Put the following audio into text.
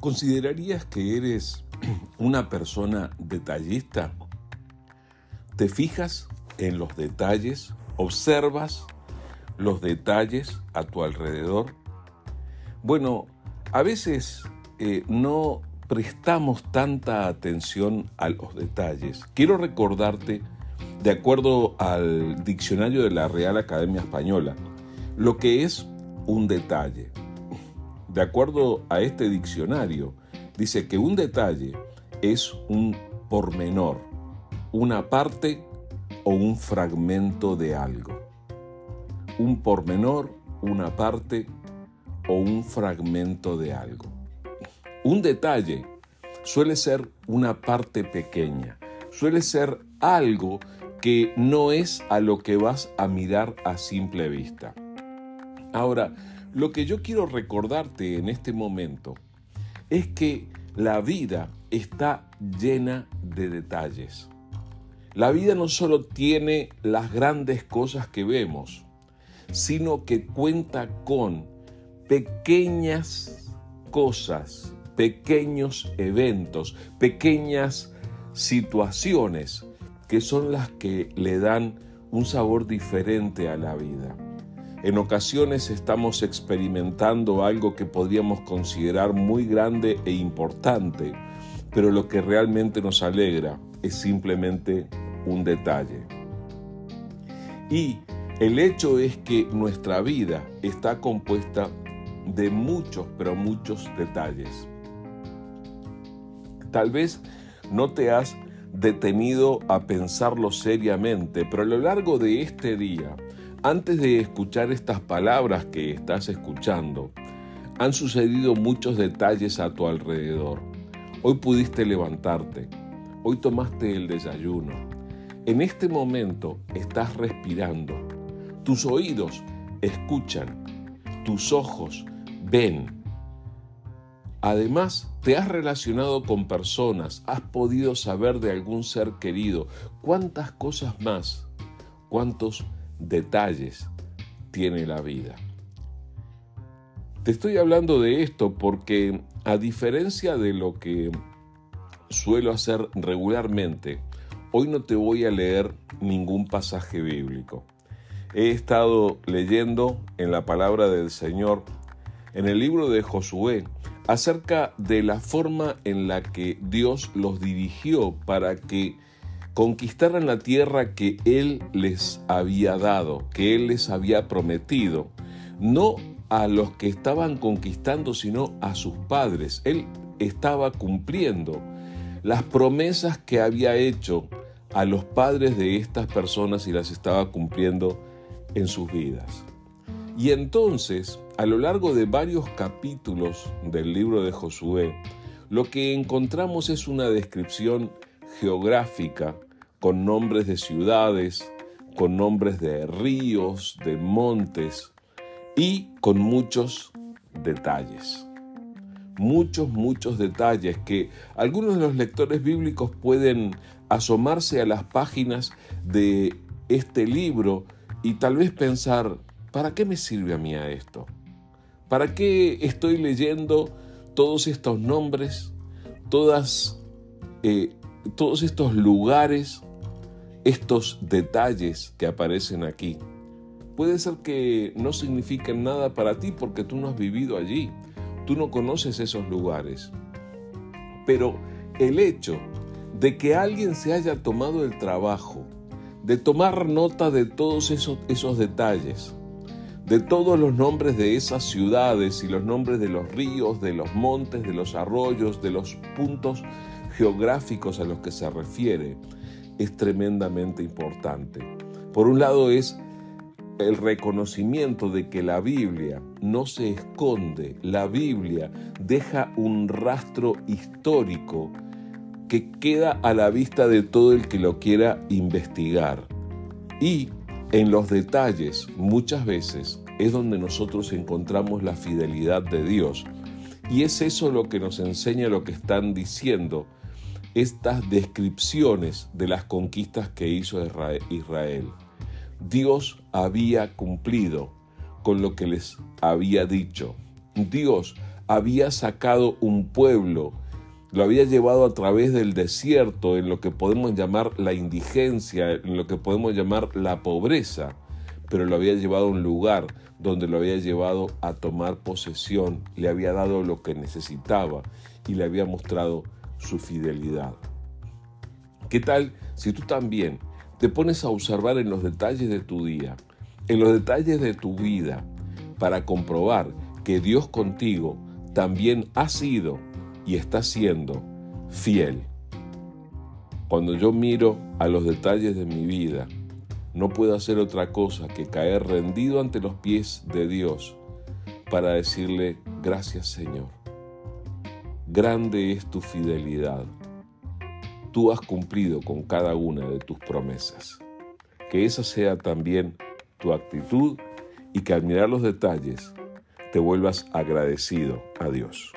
¿Considerarías que eres una persona detallista? ¿Te fijas en los detalles? ¿Observas los detalles a tu alrededor? Bueno, a veces eh, no prestamos tanta atención a los detalles. Quiero recordarte, de acuerdo al diccionario de la Real Academia Española, lo que es un detalle. De acuerdo a este diccionario, dice que un detalle es un pormenor, una parte o un fragmento de algo. Un pormenor, una parte o un fragmento de algo. Un detalle suele ser una parte pequeña, suele ser algo que no es a lo que vas a mirar a simple vista. Ahora, lo que yo quiero recordarte en este momento es que la vida está llena de detalles. La vida no solo tiene las grandes cosas que vemos, sino que cuenta con pequeñas cosas, pequeños eventos, pequeñas situaciones que son las que le dan un sabor diferente a la vida. En ocasiones estamos experimentando algo que podríamos considerar muy grande e importante, pero lo que realmente nos alegra es simplemente un detalle. Y el hecho es que nuestra vida está compuesta de muchos, pero muchos detalles. Tal vez no te has detenido a pensarlo seriamente, pero a lo largo de este día antes de escuchar estas palabras que estás escuchando, han sucedido muchos detalles a tu alrededor. Hoy pudiste levantarte, hoy tomaste el desayuno. En este momento estás respirando. Tus oídos escuchan, tus ojos ven. Además, te has relacionado con personas, has podido saber de algún ser querido. ¿Cuántas cosas más? ¿Cuántos detalles tiene la vida. Te estoy hablando de esto porque a diferencia de lo que suelo hacer regularmente, hoy no te voy a leer ningún pasaje bíblico. He estado leyendo en la palabra del Señor, en el libro de Josué, acerca de la forma en la que Dios los dirigió para que conquistaran la tierra que Él les había dado, que Él les había prometido, no a los que estaban conquistando, sino a sus padres. Él estaba cumpliendo las promesas que había hecho a los padres de estas personas y las estaba cumpliendo en sus vidas. Y entonces, a lo largo de varios capítulos del libro de Josué, lo que encontramos es una descripción geográfica con nombres de ciudades, con nombres de ríos, de montes y con muchos detalles. Muchos, muchos detalles que algunos de los lectores bíblicos pueden asomarse a las páginas de este libro y tal vez pensar, ¿para qué me sirve a mí esto? ¿Para qué estoy leyendo todos estos nombres, todas eh, todos estos lugares, estos detalles que aparecen aquí. Puede ser que no signifiquen nada para ti porque tú no has vivido allí, tú no conoces esos lugares. Pero el hecho de que alguien se haya tomado el trabajo de tomar nota de todos esos, esos detalles, de todos los nombres de esas ciudades y los nombres de los ríos, de los montes, de los arroyos, de los puntos geográficos a los que se refiere es tremendamente importante. Por un lado es el reconocimiento de que la Biblia no se esconde, la Biblia deja un rastro histórico que queda a la vista de todo el que lo quiera investigar. Y en los detalles muchas veces es donde nosotros encontramos la fidelidad de Dios. Y es eso lo que nos enseña lo que están diciendo estas descripciones de las conquistas que hizo Israel. Dios había cumplido con lo que les había dicho. Dios había sacado un pueblo, lo había llevado a través del desierto, en lo que podemos llamar la indigencia, en lo que podemos llamar la pobreza, pero lo había llevado a un lugar donde lo había llevado a tomar posesión, le había dado lo que necesitaba y le había mostrado su fidelidad. ¿Qué tal si tú también te pones a observar en los detalles de tu día, en los detalles de tu vida, para comprobar que Dios contigo también ha sido y está siendo fiel? Cuando yo miro a los detalles de mi vida, no puedo hacer otra cosa que caer rendido ante los pies de Dios para decirle, gracias Señor. Grande es tu fidelidad. Tú has cumplido con cada una de tus promesas. Que esa sea también tu actitud y que al mirar los detalles te vuelvas agradecido a Dios.